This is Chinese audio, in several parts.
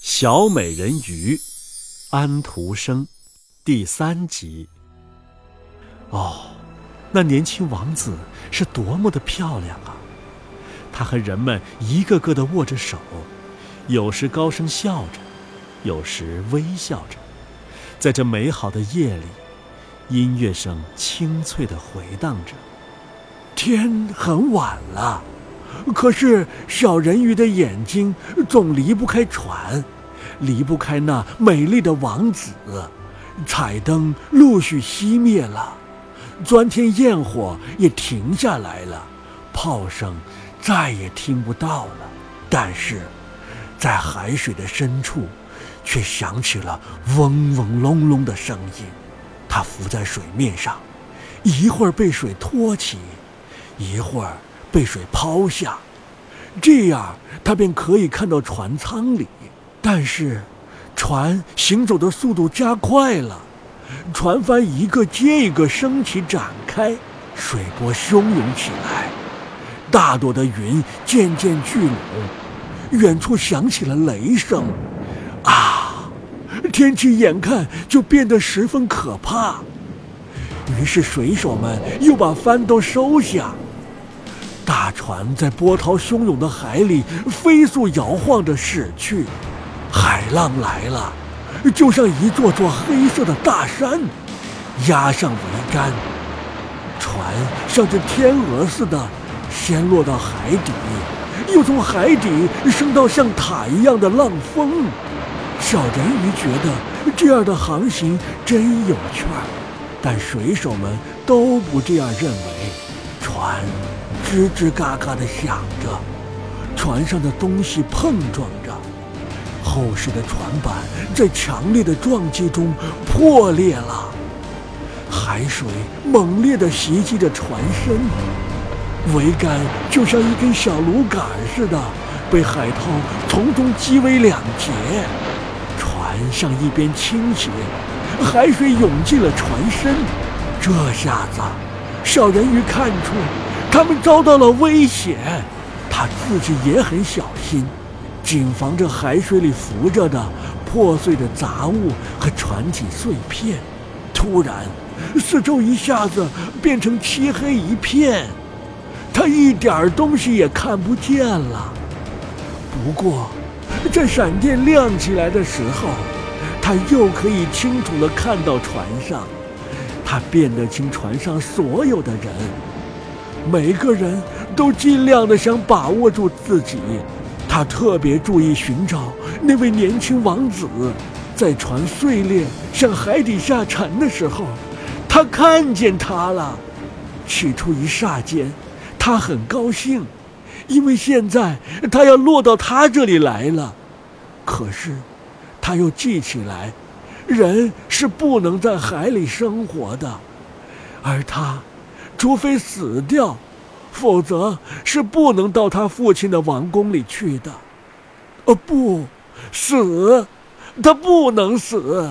小美人鱼，安徒生，第三集。哦，那年轻王子是多么的漂亮啊！他和人们一个个的握着手，有时高声笑着，有时微笑着。在这美好的夜里，音乐声清脆的回荡着。天很晚了。可是小人鱼的眼睛总离不开船，离不开那美丽的王子。彩灯陆续熄灭了，钻天焰火也停下来了，炮声再也听不到了。但是，在海水的深处，却响起了嗡嗡隆隆的声音。它浮在水面上，一会儿被水托起，一会儿。被水抛下，这样他便可以看到船舱里。但是，船行走的速度加快了，船帆一个接一个升起展开，水波汹涌起来，大朵的云渐渐聚拢，远处响起了雷声。啊，天气眼看就变得十分可怕。于是水手们又把帆都收下。大船在波涛汹涌的海里飞速摇晃着驶去，海浪来了，就像一座座黑色的大山，压上桅杆。船像只天鹅似的，先落到海底，又从海底升到像塔一样的浪峰。小人鱼觉得这样的航行真有趣儿，但水手们都不这样认为。船。吱吱嘎嘎地响着，船上的东西碰撞着，厚实的船板在强烈的撞击中破裂了。海水猛烈地袭击着船身，桅杆就像一根小芦杆似的，被海涛从中击为两截。船向一边倾斜，海水涌进了船身。这下子，小人鱼看出。他们遭到了危险，他自己也很小心，谨防着海水里浮着的破碎的杂物和船体碎片。突然，四周一下子变成漆黑一片，他一点东西也看不见了。不过，在闪电亮起来的时候，他又可以清楚地看到船上，他辨得清船上所有的人。每个人都尽量的想把握住自己，他特别注意寻找那位年轻王子。在船碎裂向海底下沉的时候，他看见他了。起初一霎间，他很高兴，因为现在他要落到他这里来了。可是，他又记起来，人是不能在海里生活的，而他。除非死掉，否则是不能到他父亲的王宫里去的。哦，不，死，他不能死。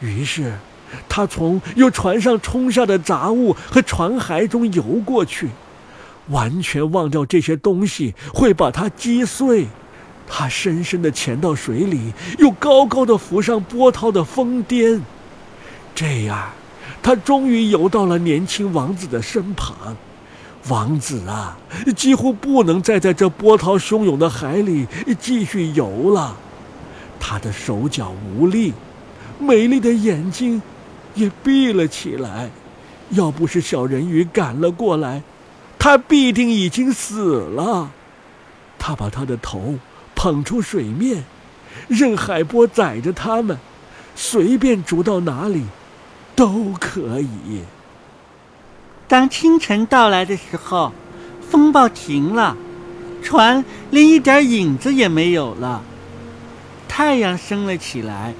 于是，他从由船上冲下的杂物和船骸中游过去，完全忘掉这些东西会把他击碎。他深深的潜到水里，又高高的浮上波涛的峰巅，这样。他终于游到了年轻王子的身旁，王子啊，几乎不能再在这波涛汹涌的海里继续游了。他的手脚无力，美丽的眼睛也闭了起来。要不是小人鱼赶了过来，他必定已经死了。他把他的头捧出水面，任海波载着他们，随便逐到哪里。都可以。当清晨到来的时候，风暴停了，船连一点影子也没有了。太阳升了起来，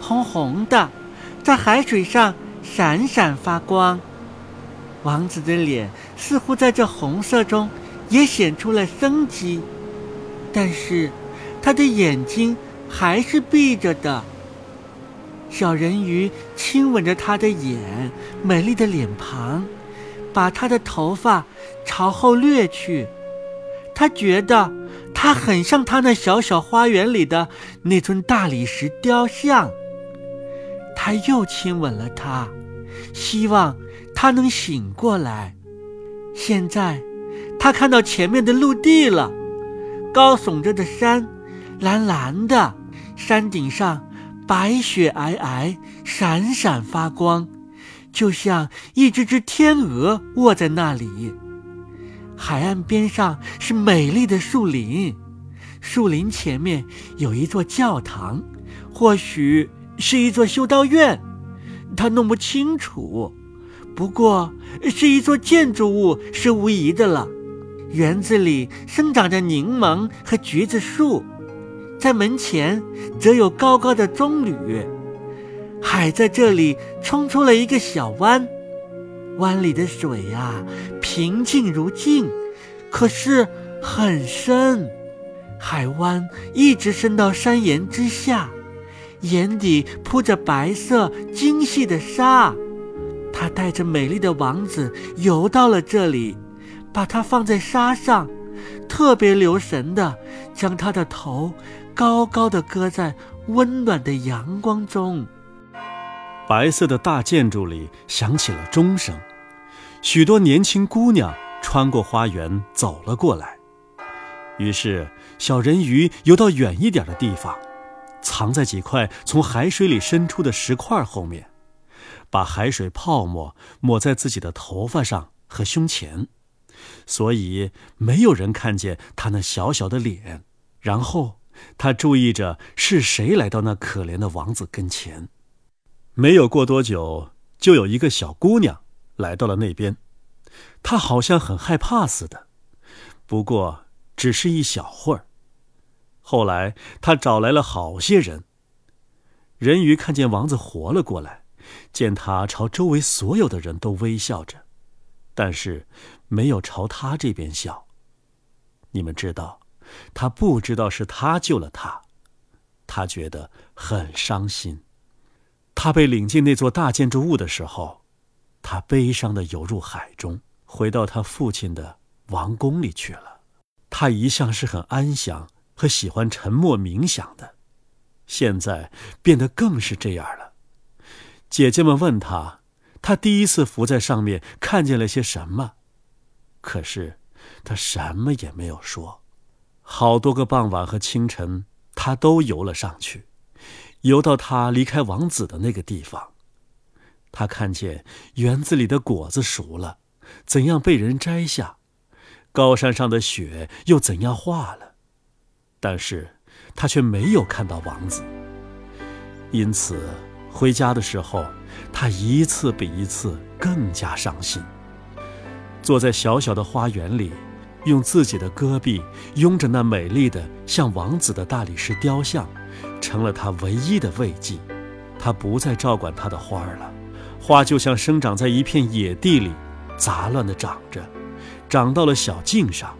红红的，在海水上闪闪发光。王子的脸似乎在这红色中也显出了生机，但是他的眼睛还是闭着的。小人鱼亲吻着他的眼，美丽的脸庞，把他的头发朝后掠去。他觉得他很像他那小小花园里的那尊大理石雕像。他又亲吻了他，希望他能醒过来。现在，他看到前面的陆地了，高耸着的山，蓝蓝的，山顶上白雪皑皑，闪闪发光，就像一只只天鹅卧在那里。海岸边上是美丽的树林，树林前面有一座教堂，或许是一座修道院，他弄不清楚。不过是一座建筑物是无疑的了。园子里生长着柠檬和橘子树，在门前则有高高的棕榈。海在这里冲出了一个小湾。湾里的水呀，平静如镜，可是很深。海湾一直伸到山岩之下，眼底铺着白色精细的沙。他带着美丽的王子游到了这里，把它放在沙上，特别留神的将他的头高高的搁在温暖的阳光中。白色的大建筑里响起了钟声，许多年轻姑娘穿过花园走了过来。于是，小人鱼游到远一点的地方，藏在几块从海水里伸出的石块后面，把海水泡沫抹在自己的头发上和胸前，所以没有人看见他那小小的脸。然后，他注意着是谁来到那可怜的王子跟前。没有过多久，就有一个小姑娘来到了那边。她好像很害怕似的，不过只是一小会儿。后来，她找来了好些人。人鱼看见王子活了过来，见他朝周围所有的人都微笑着，但是没有朝他这边笑。你们知道，他不知道是他救了他，他觉得很伤心。他被领进那座大建筑物的时候，他悲伤的游入海中，回到他父亲的王宫里去了。他一向是很安详和喜欢沉默冥想的，现在变得更是这样了。姐姐们问他，他第一次浮在上面看见了些什么，可是他什么也没有说。好多个傍晚和清晨，他都游了上去。游到他离开王子的那个地方，他看见园子里的果子熟了，怎样被人摘下；高山上的雪又怎样化了。但是，他却没有看到王子。因此，回家的时候，他一次比一次更加伤心。坐在小小的花园里，用自己的戈壁拥着那美丽的像王子的大理石雕像。成了他唯一的慰藉，他不再照管他的花儿了，花就像生长在一片野地里，杂乱地长着，长到了小径上，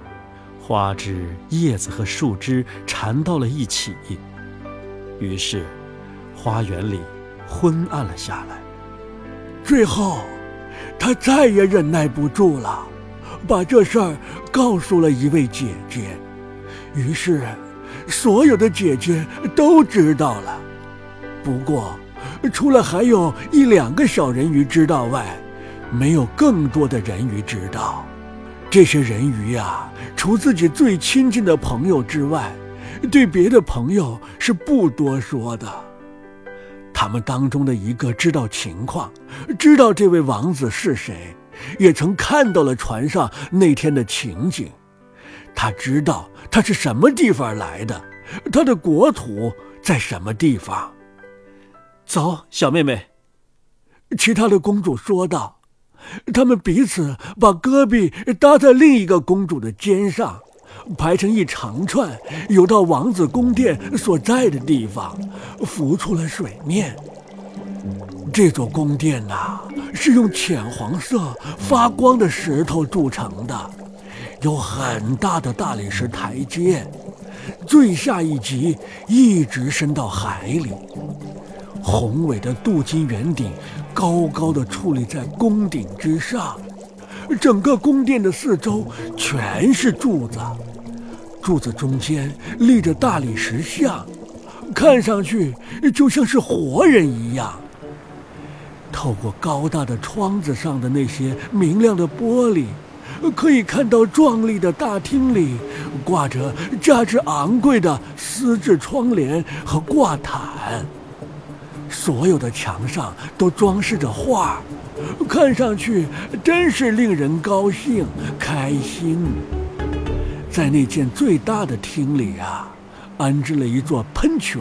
花枝、叶子和树枝缠到了一起，于是，花园里昏暗了下来。最后，他再也忍耐不住了，把这事儿告诉了一位姐姐，于是。所有的姐姐都知道了，不过，除了还有一两个小人鱼知道外，没有更多的人鱼知道。这些人鱼呀，除自己最亲近的朋友之外，对别的朋友是不多说的。他们当中的一个知道情况，知道这位王子是谁，也曾看到了船上那天的情景。他知道他是什么地方来的，他的国土在什么地方。走，小妹妹。其他的公主说道。他们彼此把胳膊搭在另一个公主的肩上，排成一长串，游到王子宫殿所在的地方，浮出了水面。这座宫殿呐，是用浅黄色发光的石头铸成的。有很大的大理石台阶，最下一级一直伸到海里。宏伟的镀金圆顶高高的矗立在宫顶之上，整个宫殿的四周全是柱子，柱子中间立着大理石像，看上去就像是活人一样。透过高大的窗子上的那些明亮的玻璃，可以看到壮丽的大厅里挂着价值昂贵的丝质窗帘和挂毯。所有的墙上都装饰着画，看上去真是令人高兴开心。在那间最大的厅里啊，安置了一座喷泉，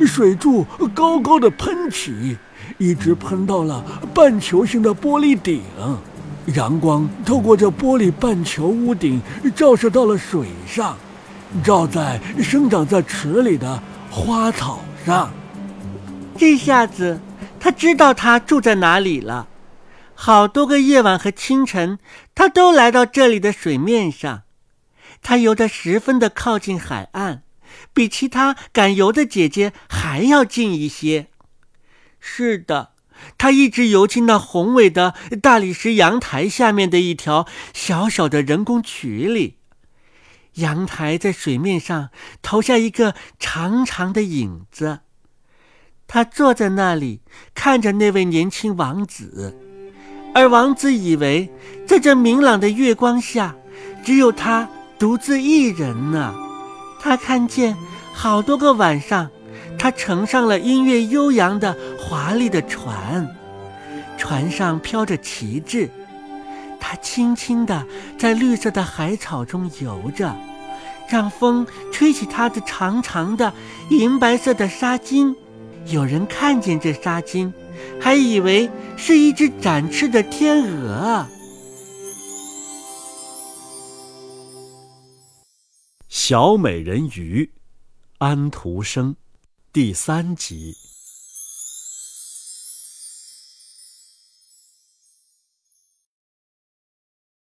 水柱高高的喷起。一直喷到了半球形的玻璃顶，阳光透过这玻璃半球屋顶，照射到了水上，照在生长在池里的花草上。这下子，他知道他住在哪里了。好多个夜晚和清晨，他都来到这里的水面上。他游得十分的靠近海岸，比其他敢游的姐姐还要近一些。是的，他一直游进那宏伟的大理石阳台下面的一条小小的人工渠里。阳台在水面上投下一个长长的影子。他坐在那里，看着那位年轻王子，而王子以为在这明朗的月光下，只有他独自一人呢。他看见好多个晚上。他乘上了音乐悠扬的华丽的船，船上飘着旗帜。他轻轻地在绿色的海草中游着，让风吹起他的长长的银白色的纱巾。有人看见这纱巾，还以为是一只展翅的天鹅。小美人鱼，安徒生。第三集。